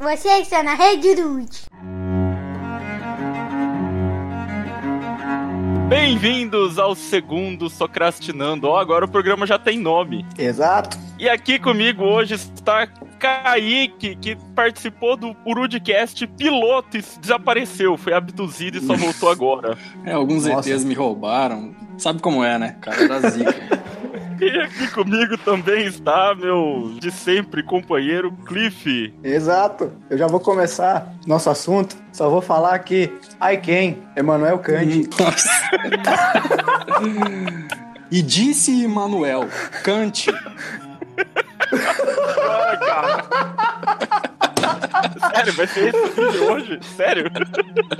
Você está na Rede Rude. Bem-vindos ao segundo Socrastinando. Ó, agora o programa já tem nome. Exato. E aqui comigo hoje está Kaique, que participou do Urudcast piloto e desapareceu. Foi abduzido e só voltou agora. É, alguns Nossa. ETs me roubaram. Sabe como é, né? Cara da zica. E aqui comigo também está meu de sempre companheiro Cliff. Exato. Eu já vou começar nosso assunto. Só vou falar que I quem? Emanuel Kant. Nossa. e disse Manuel, Kant. Ah, cara. Sério, vai ser esse vídeo hoje? Sério?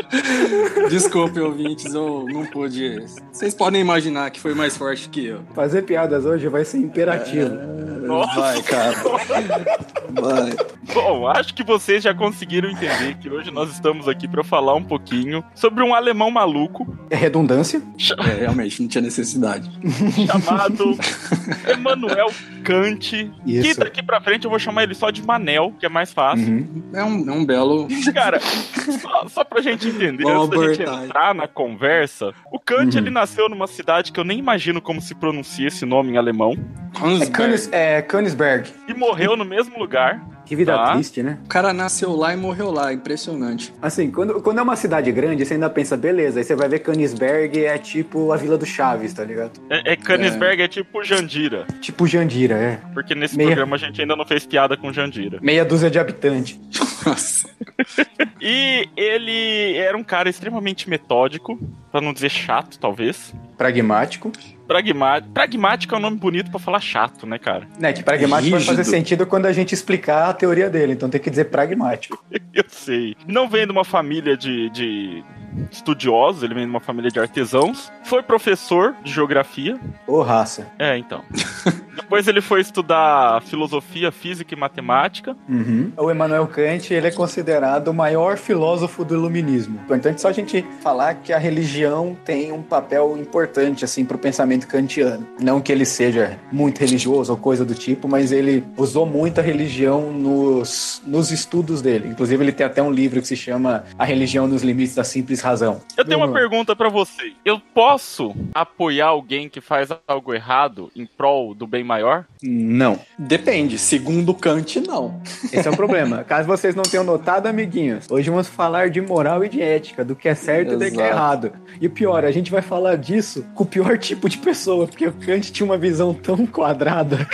Desculpe, ouvintes, eu não pude. Vocês podem imaginar que foi mais forte que eu. Fazer piadas hoje vai ser imperativo. Nossa. Vai, cara. Vai. Bom, acho que vocês já conseguiram entender que hoje nós estamos aqui para falar um pouquinho sobre um alemão maluco É redundância? É, realmente, não tinha necessidade. chamado Emmanuel Kant. Que Isso. daqui pra frente eu vou chamar ele só de Manel, que é mais fácil. Uhum. É um, é um belo. Cara, só, só pra gente entender, Boa antes da gente entrar na conversa, o Kant Uhum. ele nasceu numa cidade que eu nem imagino como se pronuncia esse nome em alemão É, Hansberg. Königs, é Königsberg. e morreu no mesmo lugar. Que vida Tá. triste, né? O cara nasceu lá e morreu lá, impressionante. Assim, quando, quando é uma cidade grande, você ainda pensa, beleza, aí você vai ver Königsberg é tipo a Vila do Chaves, tá ligado? É, é Königsberg é. tipo Jandira, Tipo Jandira, é. porque nesse Meia- programa a gente ainda não fez piada com Jandira. Meia dúzia de habitantes. Nossa. E ele era um cara extremamente metódico, pra não dizer chato, talvez. Pragmático. Pragmático. Pragmático é um nome bonito pra falar chato, né, cara? Né, que pragmático vai Rígido. fazer sentido quando a gente explicar a teoria dele, então tem que dizer pragmático. Eu sei. Não vem de uma família de, de estudiosos, ele vem de uma família de artesãos. Foi professor de geografia. Ô, raça. É, então. Depois ele foi estudar filosofia, física e matemática. Uhum. O Emmanuel Kant, ele é considerado o maior filósofo do iluminismo. Então é só a gente falar que a religião tem um papel importante, assim, pro pensamento kantiano. Não que ele seja muito religioso ou coisa do tipo, mas ele usou muito a religião nos, nos estudos dele. Inclusive, ele tem até um livro que se chama A Religião nos Limites da Simples Razão. Eu tenho uma pergunta pra você. Eu posso apoiar alguém que faz algo errado em prol do bem maior? Não. Depende. Segundo Kant, não. Esse é o problema. Caso vocês não tenham notado, amiguinhos, hoje vamos falar de moral e de ética, do que é certo e do que é Exato. errado. E o pior, a gente vai falar disso com o pior tipo de pessoa, porque o Kant tinha uma visão tão quadrada.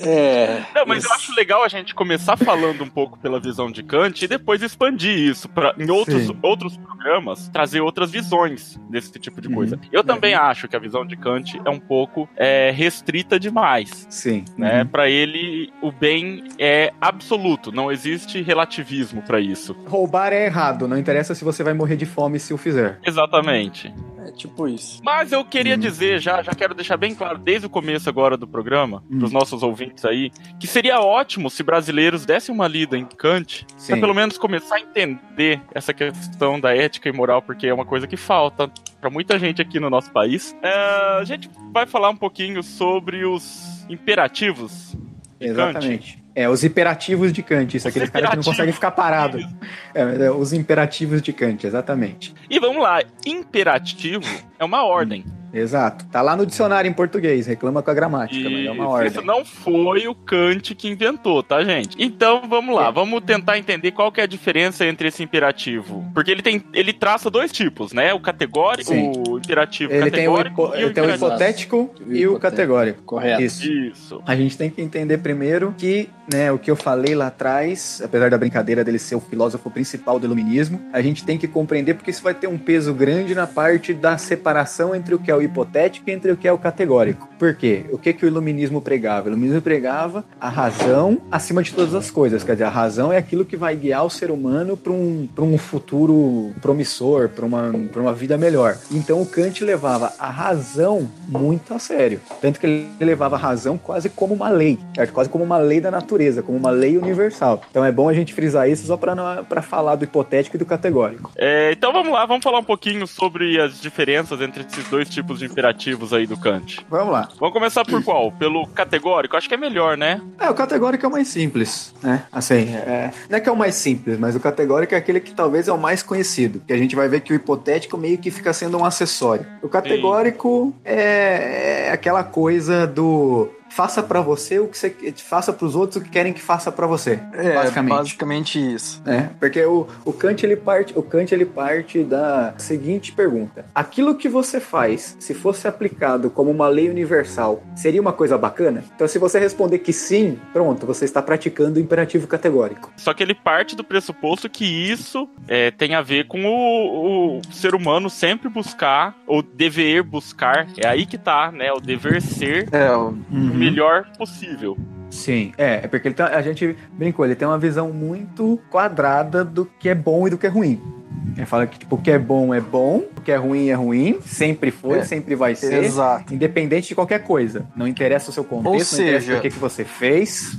É. Não, mas eu acho legal a gente começar falando um pouco pela visão de Kant e depois expandir isso para em outros, Sim. outros programas, trazer outras visões desse tipo de Uhum. coisa. Eu também acho que a visão de Kant é um pouco é, restrita demais. Sim. Né? Uhum. Para ele, o bem é absoluto, não existe relativismo para isso. Roubar é errado, não interessa se você vai morrer de fome se o fizer. Exatamente. É tipo isso. Mas eu queria Hum. dizer, já, já quero deixar bem claro desde o começo agora do programa, Hum. pros nossos ouvintes aí, que seria ótimo se brasileiros dessem uma lida em Kant, Sim. pra pelo menos começar a entender essa questão da ética e moral, porque é uma coisa que falta pra muita gente aqui no nosso país. É, a gente vai falar um pouquinho sobre os imperativos. de Kant. É, os imperativos de Kant, isso, Os aqueles caras que não conseguem ficar parados. É, é, os imperativos de Kant, exatamente. E vamos lá, imperativo é uma ordem. Exato. Tá lá no dicionário em português, reclama com a gramática, mas é uma ordem. Isso não foi o Kant que inventou, tá, gente? Então vamos lá, vamos tentar entender qual que é a diferença entre esse imperativo. Porque ele tem, ele traça dois tipos, né? O categórico, Sim. o imperativo Ele tem o, categórico hipo- e ele tem o hipotético E o e o categórico. Correto. Isso. Isso. A gente tem que entender primeiro que, né, o que eu falei lá atrás, apesar da brincadeira dele ser o filósofo principal do iluminismo, a gente tem que compreender porque isso vai ter um peso grande na parte da separação entre o que é o hipotético e entre o que é o categórico. Por quê? O que que o iluminismo pregava? O iluminismo pregava a razão acima de todas as coisas, quer dizer, a razão é aquilo que vai guiar o ser humano para um, um futuro promissor, para uma, uma vida melhor. Então o Kant levava a razão muito a sério. Tanto que ele levava a razão quase como uma lei, certo? quase como uma lei da natureza. Natureza, como uma lei universal. Então é bom a gente frisar isso só para falar do hipotético e do categórico. É, então vamos lá, vamos falar um pouquinho sobre as diferenças entre esses dois tipos de imperativos aí do Kant. Vamos lá. Vamos começar por qual? Pelo categórico? Acho que é melhor, né? É, o categórico é o mais simples, né? Assim, é, não é que é o mais simples, mas o categórico é aquele que talvez é o mais conhecido. Que a gente vai ver que o hipotético meio que fica sendo um acessório. O categórico é, é aquela coisa do faça para você o que você faça para os outros o que querem que faça para você. É, basicamente. basicamente isso. É, porque o, o Kant ele parte, o Kant ele parte da seguinte pergunta: aquilo que você faz, se fosse aplicado como uma lei universal, seria uma coisa bacana? Então, se você responder que sim, pronto, você está praticando o imperativo categórico. Só que ele parte do pressuposto que isso é, tem a ver com o, o ser humano sempre buscar ou dever buscar. É aí que tá, né? O dever ser. É, uhum melhor possível. Sim, é, é porque tá, a gente brincou, ele tem uma visão muito quadrada do que é bom e do que é ruim. Ele fala que tipo, o que é bom é bom, o que é ruim é ruim, sempre foi, é, sempre vai ser, exato. independente de qualquer coisa. Não interessa o seu contexto, Ou seja, não interessa o que, que você fez.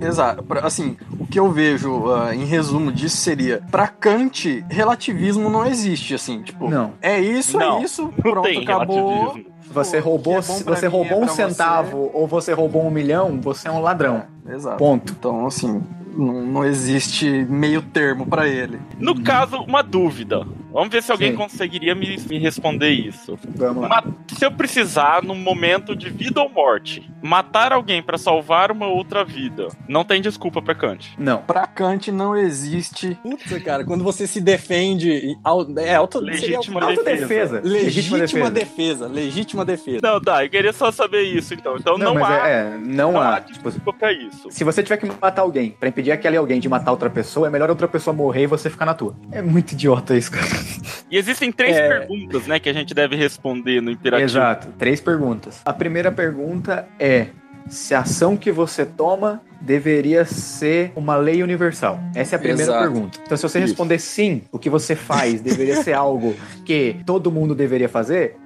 Exato. Assim, o que eu vejo uh, em resumo disso seria: para Kant, relativismo não existe, assim, tipo, não. é isso, é não, é isso, pronto, acabou. Relativismo. Você roubou, é você roubou é um centavo você... ou você roubou um milhão, você é um ladrão. É, exato. Ponto. Então, assim, não, não existe meio termo para ele. No caso, uma dúvida. Vamos ver se alguém Sim. conseguiria me, me responder isso. Vamos lá. se eu precisar, num momento de vida ou morte, matar alguém para salvar uma outra vida, não tem desculpa para Kant. Não. Pra Kant não existe. Puta, cara, quando você se defende. É auto, legítima defesa. Legítima, legítima defesa. defesa. Legítima defesa. Não, tá, eu queria só saber isso, então. Então não, não há. É, é, não, não há. há tipo, desculpa isso. Se você tiver que matar alguém para impedir aquele alguém de matar outra pessoa, é melhor outra pessoa morrer e você ficar na tua. É muito idiota isso, cara. E existem três é... perguntas, né, que a gente deve responder no imperativo. Exato, três perguntas. A primeira pergunta é: se a ação que você toma deveria ser uma lei universal? Essa é a primeira Exato. pergunta. Então, se você Isso. responder sim, o que você faz deveria ser algo que todo mundo deveria fazer,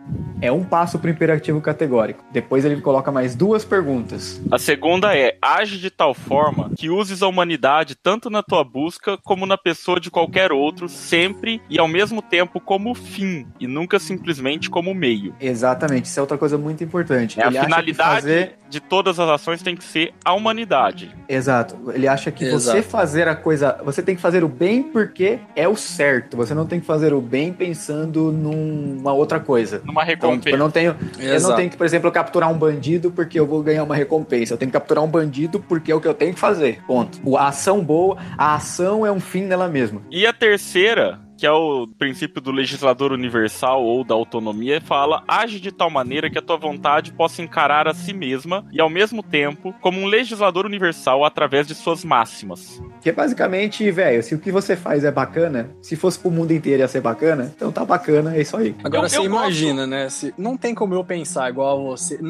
é um passo para o imperativo categórico. Depois ele coloca mais duas perguntas. A segunda é: age de tal forma que uses a humanidade tanto na tua busca como na pessoa de qualquer outro, sempre e ao mesmo tempo como fim, e nunca simplesmente como meio. Exatamente, isso é outra coisa muito importante. É, a finalidade fazer... de todas as ações tem que ser a humanidade. Exato. Ele acha que Exato. você fazer a coisa. Você tem que fazer o bem porque é o certo. Você não tem que fazer o bem pensando numa outra coisa. Numa recompensa. Então, eu, não tenho, eu não tenho que, por exemplo, capturar um bandido porque eu vou ganhar uma recompensa. Eu tenho que capturar um bandido porque é o que eu tenho que fazer. Ponto. A ação boa, a ação é um fim nela mesma. E a terceira que é o princípio do legislador universal ou da autonomia, fala: age de tal maneira que a tua vontade possa encarar a si mesma e, ao mesmo tempo, como um legislador universal através de suas máximas. Que é basicamente, velho, se o que você faz é bacana, se fosse pro mundo inteiro ia ser bacana, então tá bacana, é isso aí. Agora eu, você eu imagina, né? Se, não tem como eu pensar igual a você,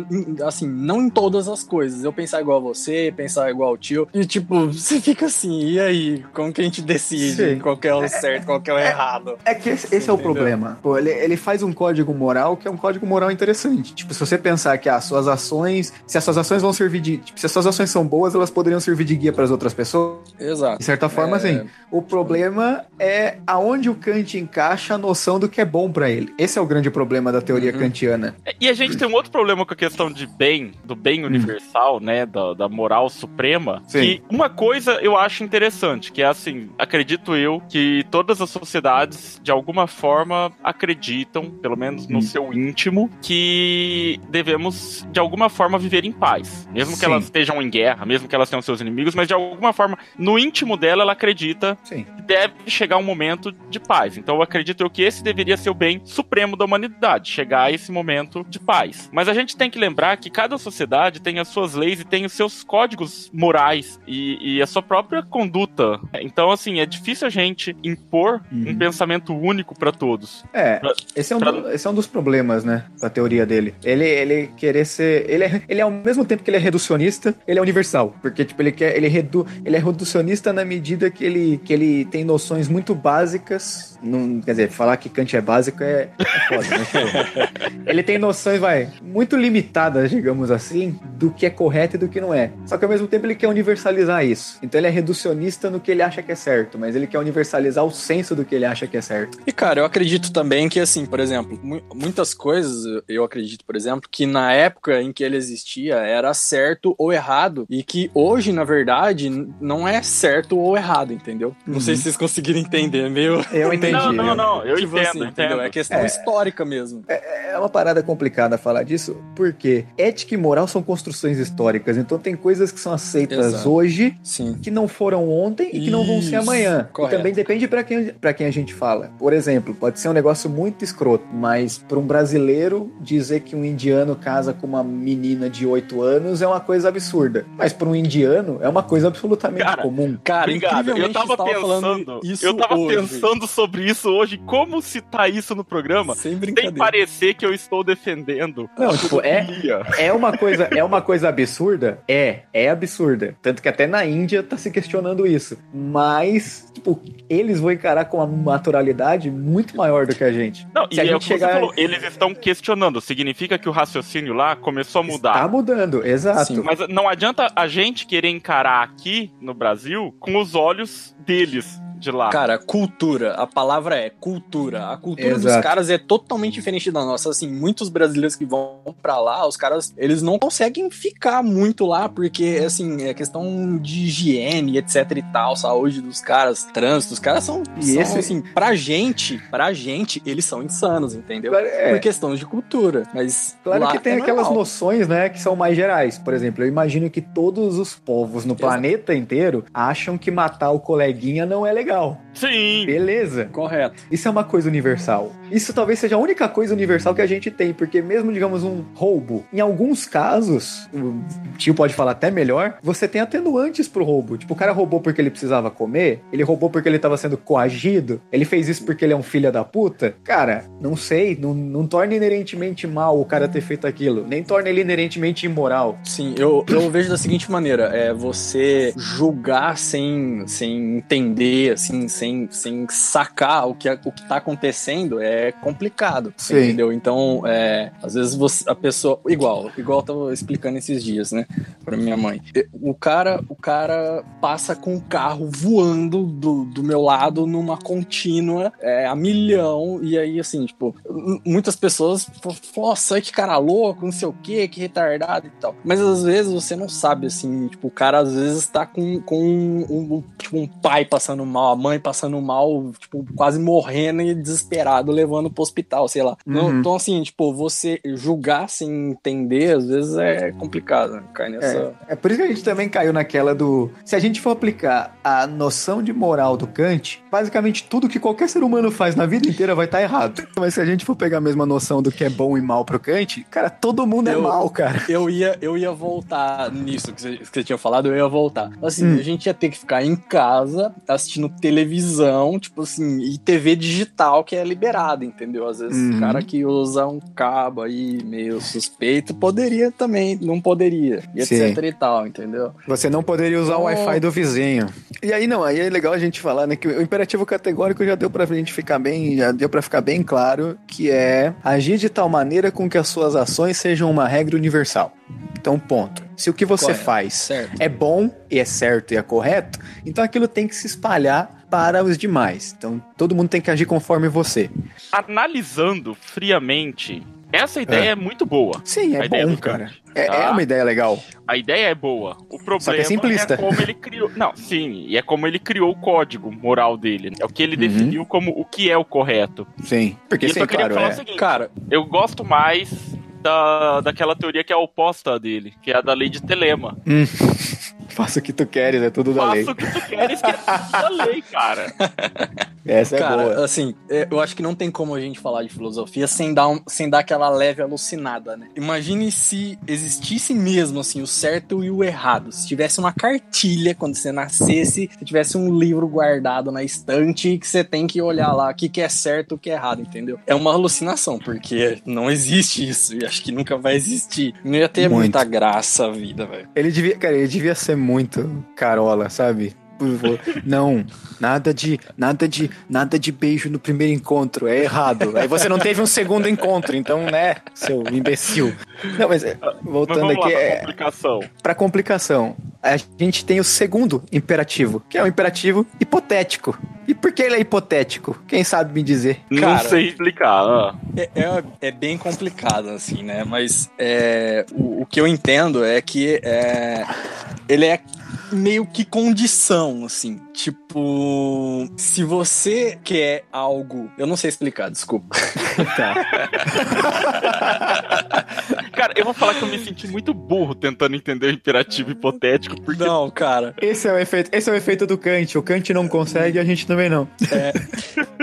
assim, não em todas as coisas. Eu pensar igual a você, pensar igual ao tio, e tipo, você fica assim, e aí? Como que a gente decide Sim. qual é o certo, qual é o errado? Errado. É que esse, esse é o problema. Pô, ele, ele faz um código moral que é um código moral interessante. Tipo, se você pensar que as suas ações, se as suas ações vão servir de. Tipo, se as suas ações são boas, elas poderiam servir de guia para as outras pessoas. Exato. De certa forma, é... sim. O problema é aonde o Kant encaixa a noção do que é bom para ele. Esse é o grande problema da teoria uhum. kantiana. E a gente tem um outro problema com a questão de bem, do bem universal, uhum. né? Da, da moral suprema. Sim. Que uma coisa eu acho interessante, que é assim, acredito eu, que todas as sociedades de alguma forma, acreditam, pelo menos no uhum. seu íntimo, que devemos, de alguma forma, viver em paz. Mesmo Sim. que elas estejam em guerra, mesmo que elas tenham seus inimigos, mas de alguma forma, no íntimo dela, ela acredita Sim. que deve chegar um momento de paz. Então, eu acredito eu que esse deveria ser o bem supremo da humanidade, chegar a esse momento de paz. Mas a gente tem que lembrar que cada sociedade tem as suas leis e tem os seus códigos morais e, e a sua própria conduta. Então, assim, é difícil a gente impor uhum. um pensamento único para todos. É, esse é, um pra... do, esse é um dos problemas, né, da teoria dele. Ele, ele querer ser. Ele é, ele é ao mesmo tempo que ele é reducionista, ele é universal. Porque, tipo, ele quer. Ele, redu, ele é reducionista na medida que ele, que ele tem noções muito básicas. Não, quer dizer, falar que Kant é básico é, é foda, pô, ele tem noções, vai, muito limitadas, digamos assim, do que é correto e do que não é. Só que ao mesmo tempo ele quer universalizar isso. Então ele é reducionista no que ele acha que é certo, mas ele quer universalizar o senso do que ele acha que é certo. E cara, eu acredito também que assim, por exemplo, mu- muitas coisas eu acredito, por exemplo, que na época em que ele existia era certo ou errado e que hoje, na verdade, não é certo ou errado, entendeu? Não sei se vocês conseguiram entender, meio Eu entendi. Não, não, não, eu tipo entendo, assim, entendo. entendeu? É questão É. histórica mesmo. É uma parada complicada falar disso, porque ética e moral são construções históricas, então tem coisas que são aceitas Exato. hoje Sim. que não foram ontem e que não vão ser Isso, amanhã. correto. E também depende pra quem, pra quem a gente fala. Por exemplo, pode ser um negócio muito escroto, mas para um brasileiro dizer que um indiano casa com uma menina de 8 anos é uma coisa absurda. Mas para um indiano é uma coisa absolutamente Cara, comum. Cara, Obrigado. incrivelmente Eu tava pensando, isso eu tava hoje. pensando sobre isso hoje, como citar isso no programa, Sem sem parecer que eu estou defendendo. Não, tipo, é, é uma coisa, é uma coisa absurda? É, é absurda. Tanto que até na Índia tá se questionando isso. Mas, tipo, eles vão encarar com uma naturalidade muito maior do que a gente. Não, Se e a é gente o que chegar- você falou, eles estão questionando. Significa que o raciocínio lá começou a mudar. Tá mudando, exato. Sim, Mas não adianta a gente querer encarar aqui no Brasil com os olhos deles de lá. Cara, cultura. A palavra é cultura. A cultura dos Exato. caras é totalmente diferente da nossa. Assim, muitos brasileiros que vão pra lá, os caras, eles não conseguem ficar muito lá, porque, assim, é questão de higiene, etc e tal, saúde dos caras, trânsito. Os caras são, E são, esse- assim, pra gente, pra gente, eles são insanos, entendeu? É. Por questão de cultura. Mas. Claro lá que tem é aquelas normal. noções, né, que são mais gerais. Por exemplo, eu imagino que todos os povos no Exato. planeta inteiro acham que matar o coleguinha não é legal. Sim. Beleza. Correto. Isso é uma coisa universal. Isso talvez seja a única coisa universal que a gente tem, porque mesmo, digamos, um roubo, em alguns casos, o tio pode falar até melhor, você tem atenuantes pro roubo. Tipo, o cara roubou porque ele precisava comer, ele roubou porque ele tava sendo coagido, ele fez isso porque ele é um filho da puta. Cara, não sei, não, não torna inerentemente mal o cara ter feito aquilo, nem torna ele inerentemente imoral. Sim, eu, eu vejo da seguinte maneira: é você julgar sem, sem entender, assim, sem, sem sacar o que, o que tá acontecendo é complicado. Sim. Entendeu? Então, é, às vezes você, a pessoa. Igual, igual eu tava explicando esses dias, né? Pra minha mãe. O cara, o cara passa com o carro voando do, do meu lado numa contínua é, a milhão, e aí, assim, tipo, muitas pessoas nossa, que cara louco, não sei o que, que retardado e tal. Mas às vezes você não sabe, assim, tipo, o cara às vezes tá com, com um, um- tipo, um pai passando mal, a mãe passando mal, tipo, quase morrendo e desesperado, levando pro hospital, sei lá. Não- Uhum. Então, assim, tipo, você julgar sem entender, às vezes é complicado, né? Cai nessa. É por isso que a gente também caiu naquela do. Se a gente for aplicar a noção de moral do Kant, basicamente tudo que qualquer ser humano faz na vida inteira vai estar errado. Mas se a gente for pegar a mesma noção do que é bom e mal pro Kant, cara, todo mundo é Eu- mal, cara. Eu ia, eu ia voltar nisso que você, que você tinha falado, eu ia voltar. Assim, Hum. a gente ia ter que ficar em casa assistindo televisão, tipo assim, e TV digital que é liberada, entendeu? Às vezes Uhum. o cara que usa um cabo aí meio suspeito poderia também, não poderia, e Sim. etc e tal, entendeu? Você não poderia usar o Oh. Wi-Fi do vizinho. E aí não, aí é legal a gente falar, né, que o imperativo categórico já deu pra gente ficar bem, já deu pra ficar bem claro, que é agir de tal maneira com que as suas ações sejam uma regra universal. Então, ponto. Se o que você faz Certo. é bom e é certo e é correto, então aquilo tem que se espalhar para os demais. Então, todo mundo tem que agir conforme você. Analisando friamente, essa ideia é, muito boa. Sim, é bom, cara. Kant, É, tá? é uma ideia legal. A ideia é boa. O problema Só que é simplista. como ele criou. Não, sim, e é como ele criou o código moral dele. né? É o que ele Uhum. definiu como o que é o correto. Sim. Porque, E eu sim, só queria claro, falar é. o seguinte: Cara, eu gosto mais da, daquela teoria que é a oposta dele, que é a da lei de Telema. Hum. Faça o que tu queres, é tudo da lei. Faça o que tu queres, que é tudo da lei, cara. Essa é Cara, boa. assim, é, eu acho que não tem como a gente falar de filosofia sem dar, um- sem dar aquela leve alucinada, né? Imagine se existisse mesmo, assim, o certo e o errado. Se tivesse uma cartilha quando você nascesse, se tivesse um livro guardado na estante que você tem que olhar lá o que, que é certo e o que é errado, entendeu? É uma alucinação, porque não existe isso e acho que nunca vai existir. Não ia ter Muito. muita graça a vida, velho. Ele devia, cara, ele devia ser muito carola, sabe? Não, nada de, nada de, nada de beijo no primeiro encontro, é errado. Aí você não teve um segundo encontro, então, né, seu imbecil. Não, mas é, voltando Mas vamos aqui, lá pra é, complicação. para complicação, a gente tem o segundo imperativo, que é o imperativo hipotético. E por que ele é hipotético? Quem sabe me dizer? Não Cara, sei explicar. ah. É, é, é bem complicado, assim, né? Mas é, o, o que eu entendo é que é, ele é meio que condição, assim. Tipo, se você quer algo. Eu não sei explicar, desculpa. Cara, eu vou falar que eu me senti muito burro tentando entender o imperativo hipotético, porque Não, cara. Esse é o efeito, esse é o efeito do Kant. O Kant não consegue, a gente também não.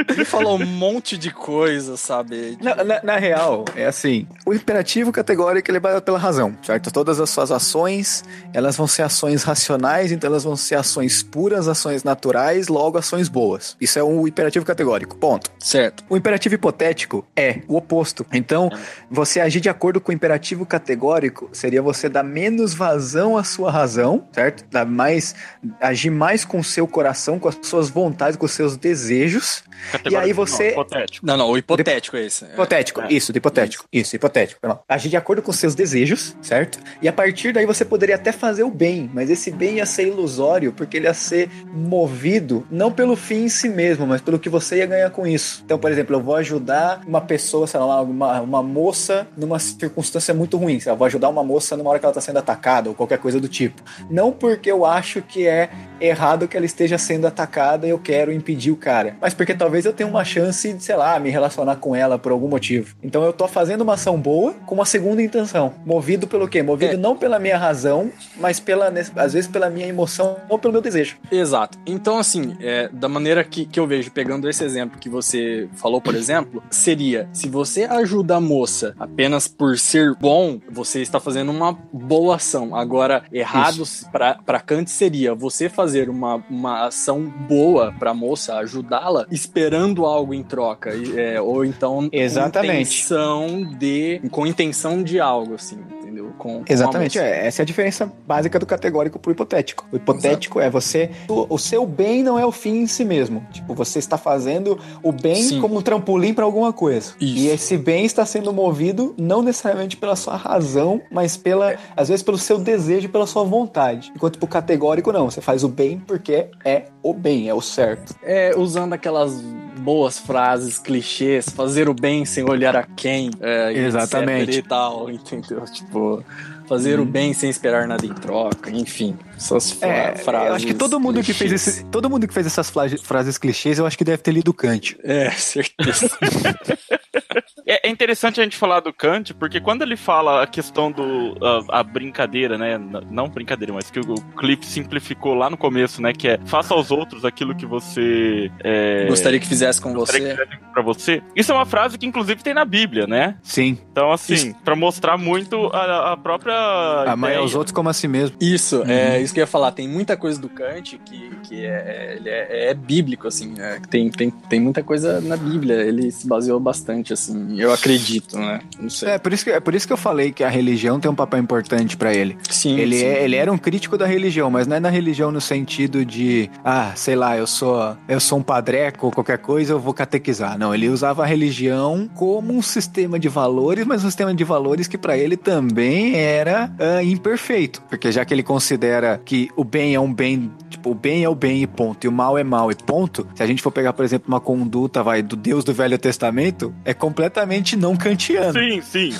Ele falou um monte de coisa, sabe? Na, na- na real, é assim, o imperativo categórico ele é baseado pela razão, certo? Todas as suas ações, elas vão ser ações racionais, então elas vão ser ações puras, ações naturais, logo ações boas. Isso é um imperativo categórico, ponto. Certo. O imperativo hipotético é o oposto. Então, você agir de acordo com o imperativo categórico seria você dar menos vazão à sua razão, certo? Dar mais, agir mais com o seu coração, com as suas vontades, com os seus desejos. E aí você Não, hipotético. Não, não, o hipotético é esse. É. Hipotético, É. isso, de hipotético. Isso, hipotético. Não. Agir de acordo com seus desejos, certo? E a partir daí você poderia até fazer o bem, mas esse bem ia ser ilusório, porque ele ia ser movido não pelo fim em si mesmo, mas pelo que você ia ganhar com isso. Então, por exemplo, eu vou ajudar uma pessoa, sei lá, uma, uma moça numa circunstância muito ruim. sei lá, Eu vou ajudar uma moça numa hora que ela tá sendo atacada ou qualquer coisa do tipo. Não porque eu acho que é errado que ela esteja sendo atacada e eu quero impedir o cara, mas porque talvez eu tenha uma chance de, sei lá, me relacionar com ela por algum motivo. Então eu tô fazendo uma ação boa com uma segunda intenção. Movido pelo quê? Movido É. não pela minha razão, mas pela, às vezes pela minha emoção ou pelo meu desejo. Exato. Então, assim, é, da maneira que, que eu vejo, pegando esse exemplo que você falou, por exemplo, seria: se você ajuda a moça apenas por ser bom, você está fazendo uma boa ação. Agora, errado para Kant seria você fazer uma, uma ação boa para a moça, ajudá-la, esperando algo em troca. é, ou então Exatamente. com intenção de. com intenção de algo, assim? Com, com a Exatamente, é, essa é a diferença básica do categórico pro hipotético. O hipotético é você. O, o seu bem não é o fim em si mesmo. Tipo, você está fazendo o bem Sim. como um trampolim para alguma coisa. Isso. E esse bem está sendo movido não necessariamente pela sua razão, mas pela, às vezes pelo seu desejo, pela sua vontade. Enquanto pro categórico não, você faz o bem porque é o bem, é o certo. É, usando aquelas boas frases, clichês, fazer o bem sem olhar a quem, é, Exatamente. e tal, entendeu? Tipo, fazer o bem sem esperar nada em troca, enfim, essas É, frases. eu acho que todo mundo que fez esse, todo mundo que fez essas frases clichês, eu acho que deve ter lido Kant. É, certeza. É é interessante a gente falar do Kant, porque quando ele fala a questão do. a, a brincadeira, né? n- Não brincadeira, mas que o Cliff simplificou lá no começo, né? Que é faça aos outros aquilo que você. É, Gostaria que fizesse com você. pra você. Isso é uma frase que, inclusive, tem na Bíblia, né? Sim. Então, assim, pra mostrar muito a, a própria. Amar aos outros como a si mesmo. Isso, é isso que eu ia falar. Tem muita coisa do Kant que, que é, ele é, é bíblico, assim. é, tem, tem, tem muita coisa na Bíblia. Ele se baseou bastante, assim. Eu acredito, né? Não sei. É por, isso que, é por isso que eu falei que a religião tem um papel importante pra ele. sim, Ele, sim. é, ele era um crítico da religião, mas não é da religião no sentido de, ah, sei lá, eu sou eu sou um padreco ou qualquer coisa, eu vou catequizar. Não, ele usava a religião como um sistema de valores, mas um sistema de valores que pra ele também era ah, imperfeito, porque já que ele considera que o bem é um bem, tipo, o bem é o bem e ponto, e o mal é mal e ponto. Se a gente for pegar, por exemplo, uma conduta, vai, do Deus do Velho Testamento, é completamente não kantiano. Sim, sim.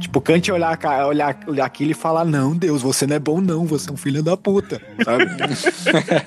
Tipo, Kant olhar, olhar, olhar aquilo e falar: Não, Deus, você não é bom, não, você é um filho da puta, sabe?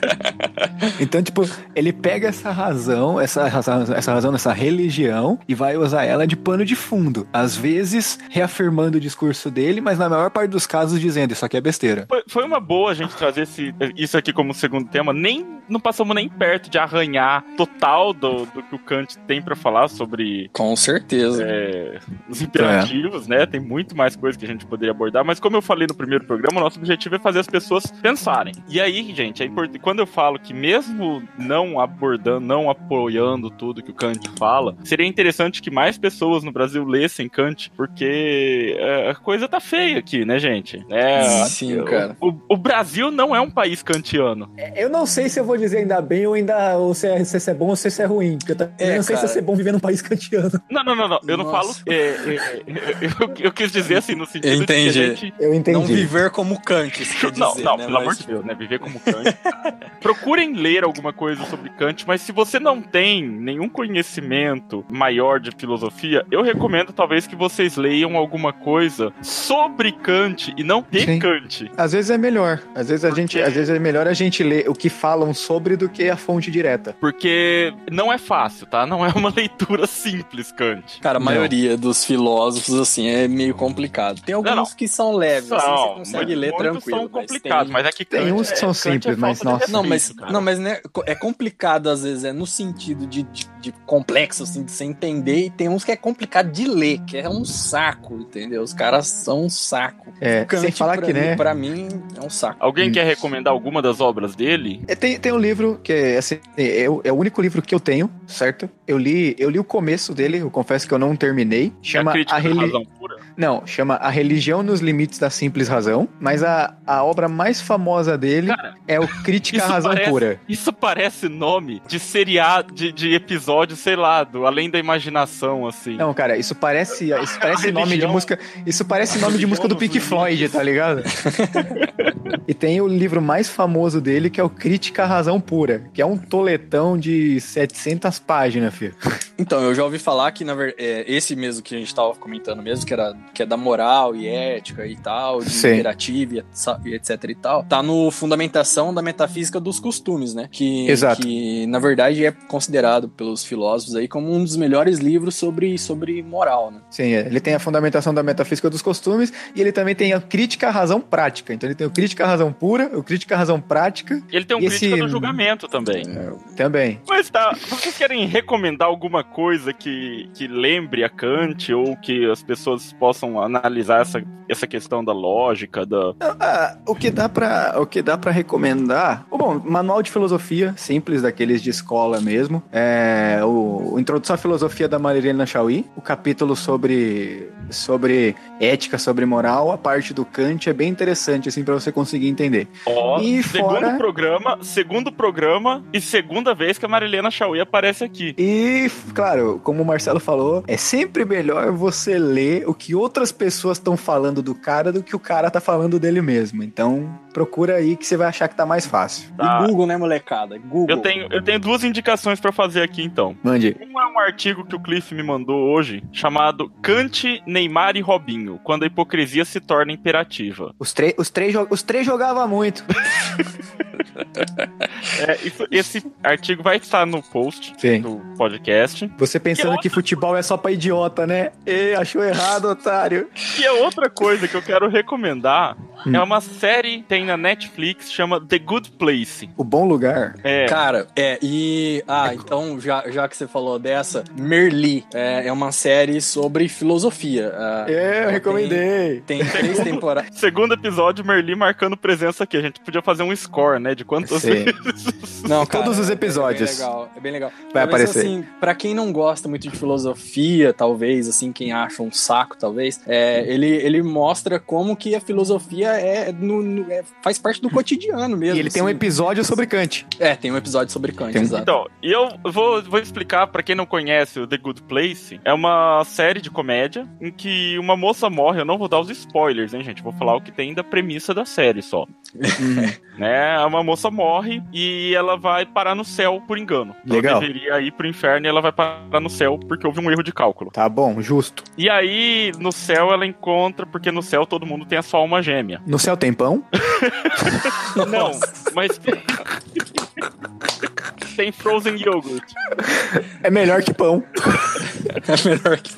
então, tipo, ele pega essa razão, essa razão, essa razão, essa religião, e vai usar ela de pano de fundo. Às vezes, reafirmando o discurso dele, mas na maior parte dos casos dizendo: Isso aqui é besteira. Foi, foi uma boa a gente trazer esse, isso aqui como segundo tema. Nem não passamos nem perto de arranhar total do, do que o Kant tem pra falar sobre Com certeza. É, os imperativos, né? Tem muito mais coisa que a gente poderia abordar, mas como eu falei no primeiro programa, o nosso objetivo é fazer as pessoas pensarem. E aí, gente, é importante. Quando eu falo que mesmo não abordando, não apoiando tudo que o Kant fala, seria interessante que mais pessoas no Brasil lessem Kant, porque é, a coisa tá feia aqui, né, gente? É, Sim, cara. O, o Brasil não é um país kantiano. Eu não sei se eu vou dizer ainda bem ou ainda ou se, é, se isso é bom ou se é ruim. Porque eu também É, não sei cara. se isso é bom viver num país kantiano. Não, não, não, não. Eu não falo. é, é, é, eu, eu quis dizer assim, no sentido Eu de que a entendi. gente. Eu entendi. Não viver como Kant, dizer, Não, não, né? pelo Mas- amor de Deus, né? Viver como Kant. Procurem ler alguma coisa sobre Kant, mas se você não tem nenhum conhecimento maior de filosofia, eu recomendo talvez que vocês leiam alguma coisa sobre Kant e não de Sim. Kant. Às vezes é melhor. Às vezes a Porque- gente, às vezes é melhor a gente ler o que falam sobre do que a fonte direta. Porque não é fácil, tá? Não é uma leitura simples, Kant. Cara, a Não. maioria dos filósofos, assim, é meio complicado. Tem alguns Não, não. que são leves, assim, você consegue ler tranquilo. são mas complicados, tem- mas é que Tem Kant uns que é- são Kant é simples, mas, falta de nossa. Não, mas, cara. não, mas né, é complicado às vezes, é no sentido de, de, de complexo, assim, de você entender, e tem uns que é complicado de ler, que é um saco, entendeu? Os caras são um saco. É, Kant, sem falar pra que, mim, né? Pra mim, é um saco. Alguém Hum. quer recomendar alguma das obras dele? É, Tem, tem um livro que é, assim, é, o- é o único livro que eu tenho, certo? Eu li, eu li o começo dele, eu confesso que eu não terminei. Chama a a Reli- pura? Não, chama A Religião nos Limites da Simples Razão, mas a, a obra mais famosa dele Cara, é o Crítica à Razão parece- Pura. Isso parece nome de seriado, de, de episódio, sei lá, do Além da Imaginação, assim. Não, cara, isso parece, isso parece nome de música. Isso parece nome de música do Pink Floyd, limites. tá ligado? e tem o livro mais famoso dele, que é o Crítica à Razão Pura, que é um toletão de 700 páginas, filho. Então, eu já ouvi falar que, na ver- é, esse mesmo que a gente tava comentando mesmo, que, era, que é da moral e ética e tal, de Sim. imperativo e et- e etc e tal, tá no Fundamentação da Metafísica dos Costumes, né? Que, Exato. que, na verdade, é considerado pelos filósofos aí como um dos melhores livros sobre, sobre moral, né? Sim, é. ele tem a fundamentação da metafísica dos costumes e ele também tem a crítica à razão prática. Então ele tem o crítica à razão pura, o crítica à razão prática Ele tem um E crítica esse- do julgamento também. também. Mas tá, vocês querem recomendar alguma coisa que, que lembre a Kant ou que as pessoas possam analisar essa, essa questão da lógica, da... Ah, o que dá para o que dá para recomendar? Bom, manual de filosofia simples daqueles de escola mesmo. É o, o Introdução à Filosofia da Marilena Chauí, o capítulo sobre sobre ética, sobre moral, a parte do Kant é bem interessante assim para você conseguir entender. Ó, E segundo fora- programa, segundo programa e segunda vez que a Marilena Chauí aparece aqui. E, claro, como o Marcelo falou, é sempre melhor você ler o que outras pessoas estão falando do cara do que o cara tá falando dele mesmo. Então, procura aí que você vai achar que tá mais fácil. Tá. E Google, né, molecada? Google. Eu tenho, eu tenho duas indicações pra fazer aqui, então. Mande. Um é um artigo que o Cliff me mandou hoje, chamado Kant, Neymar e Robinho, quando a hipocrisia se torna imperativa. Os, três os, três os três jogavam muito. É, isso- esse artigo vai estar no post Sim. do podcast. Você pensando Que que, futebol é só pra idiota, né? E achou errado, otário. E a outra coisa que eu quero recomendar Hum. é uma série tem na Netflix, chama The Good Place. O bom lugar. É, Cara, é, e. Ah, então, já, já que você falou dessa, Merli é, é uma série sobre filosofia. ah, É, eu tem- recomendei. Tem, três temporadas. segundo episódio, Merli marcando presença aqui. A gente podia fazer um score, né? De Sim. vezes. Não, cara, Todos os é- episódios. É, bem legal, é bem legal. Vai Talvez, aparecer. Assim, pra quem não gosta muito de filosofia, talvez, assim, quem acha um saco, talvez, é, ele, ele mostra como que a filosofia é, no- no- é- faz parte do cotidiano mesmo. E ele tem um assim. episódio sobre Kant. É, tem um episódio sobre Kant, Tem um- exato. Então, e eu vou, vou explicar pra quem não conhece o The Good Place. É uma série de comédia em que uma moça morre. Eu não vou dar os spoilers, hein, gente? Vou falar o que tem da premissa da série só. né? Uma moça morre e ela vai parar no céu por engano. Legal. Ela deveria ir pro inferno e ela vai parar no céu porque houve um erro de cálculo. Tá bom, justo. E aí, no céu, ela encontra, porque no céu todo mundo tem a sua alma gêmea. No céu tem pão? Não, mas tem. tem frozen yogurt. É melhor que pão. É melhor que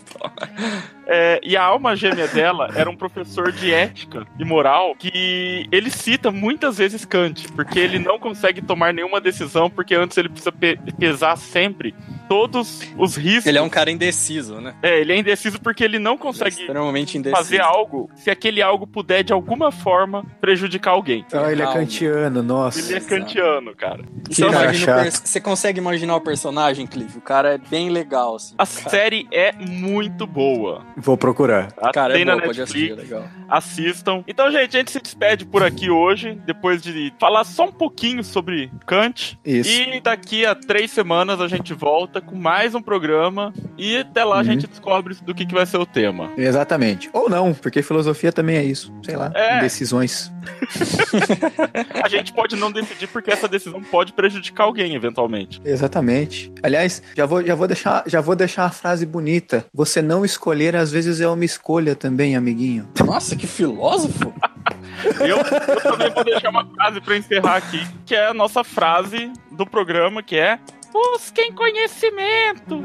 É, e a alma gêmea dela era um professor de ética e moral que ele cita muitas vezes Kant, porque ele não consegue tomar nenhuma decisão, porque antes ele precisa pe pesar sempre todos os riscos. Ele é um cara indeciso, né? É, ele é indeciso porque ele não Ele é consegue extremamente indeciso. fazer algo se aquele algo puder de alguma forma prejudicar alguém. Então ele é Calma. kantiano, nossa. Ele é kantiano, cara. Você, Que cara imagina o chato. pers- você consegue imaginar o personagem, Clive? O cara é bem legal, assim. A Cara, série é muito boa. Vou procurar. Tá? cara Tem é na boa, pode assistir, é Netflix, legal. assistam. Então, gente, a gente se despede por aqui hoje, depois de falar só um pouquinho sobre Kant. Isso. E daqui a três semanas a gente volta com mais um programa. E até lá a Uhum. gente descobre do que, que vai ser o tema. Exatamente. Ou não, porque filosofia também é isso. Sei lá, É. decisões. A gente pode não decidir porque essa decisão pode prejudicar alguém, eventualmente. Exatamente. Aliás, já vou, já vou deixar, já vou deixar a frase bonita. Você não escolher às vezes é uma escolha também, amiguinho. Nossa, que filósofo! Eu, eu também vou deixar uma frase pra encerrar aqui, que é a nossa frase do programa, que é Busquem conhecimento.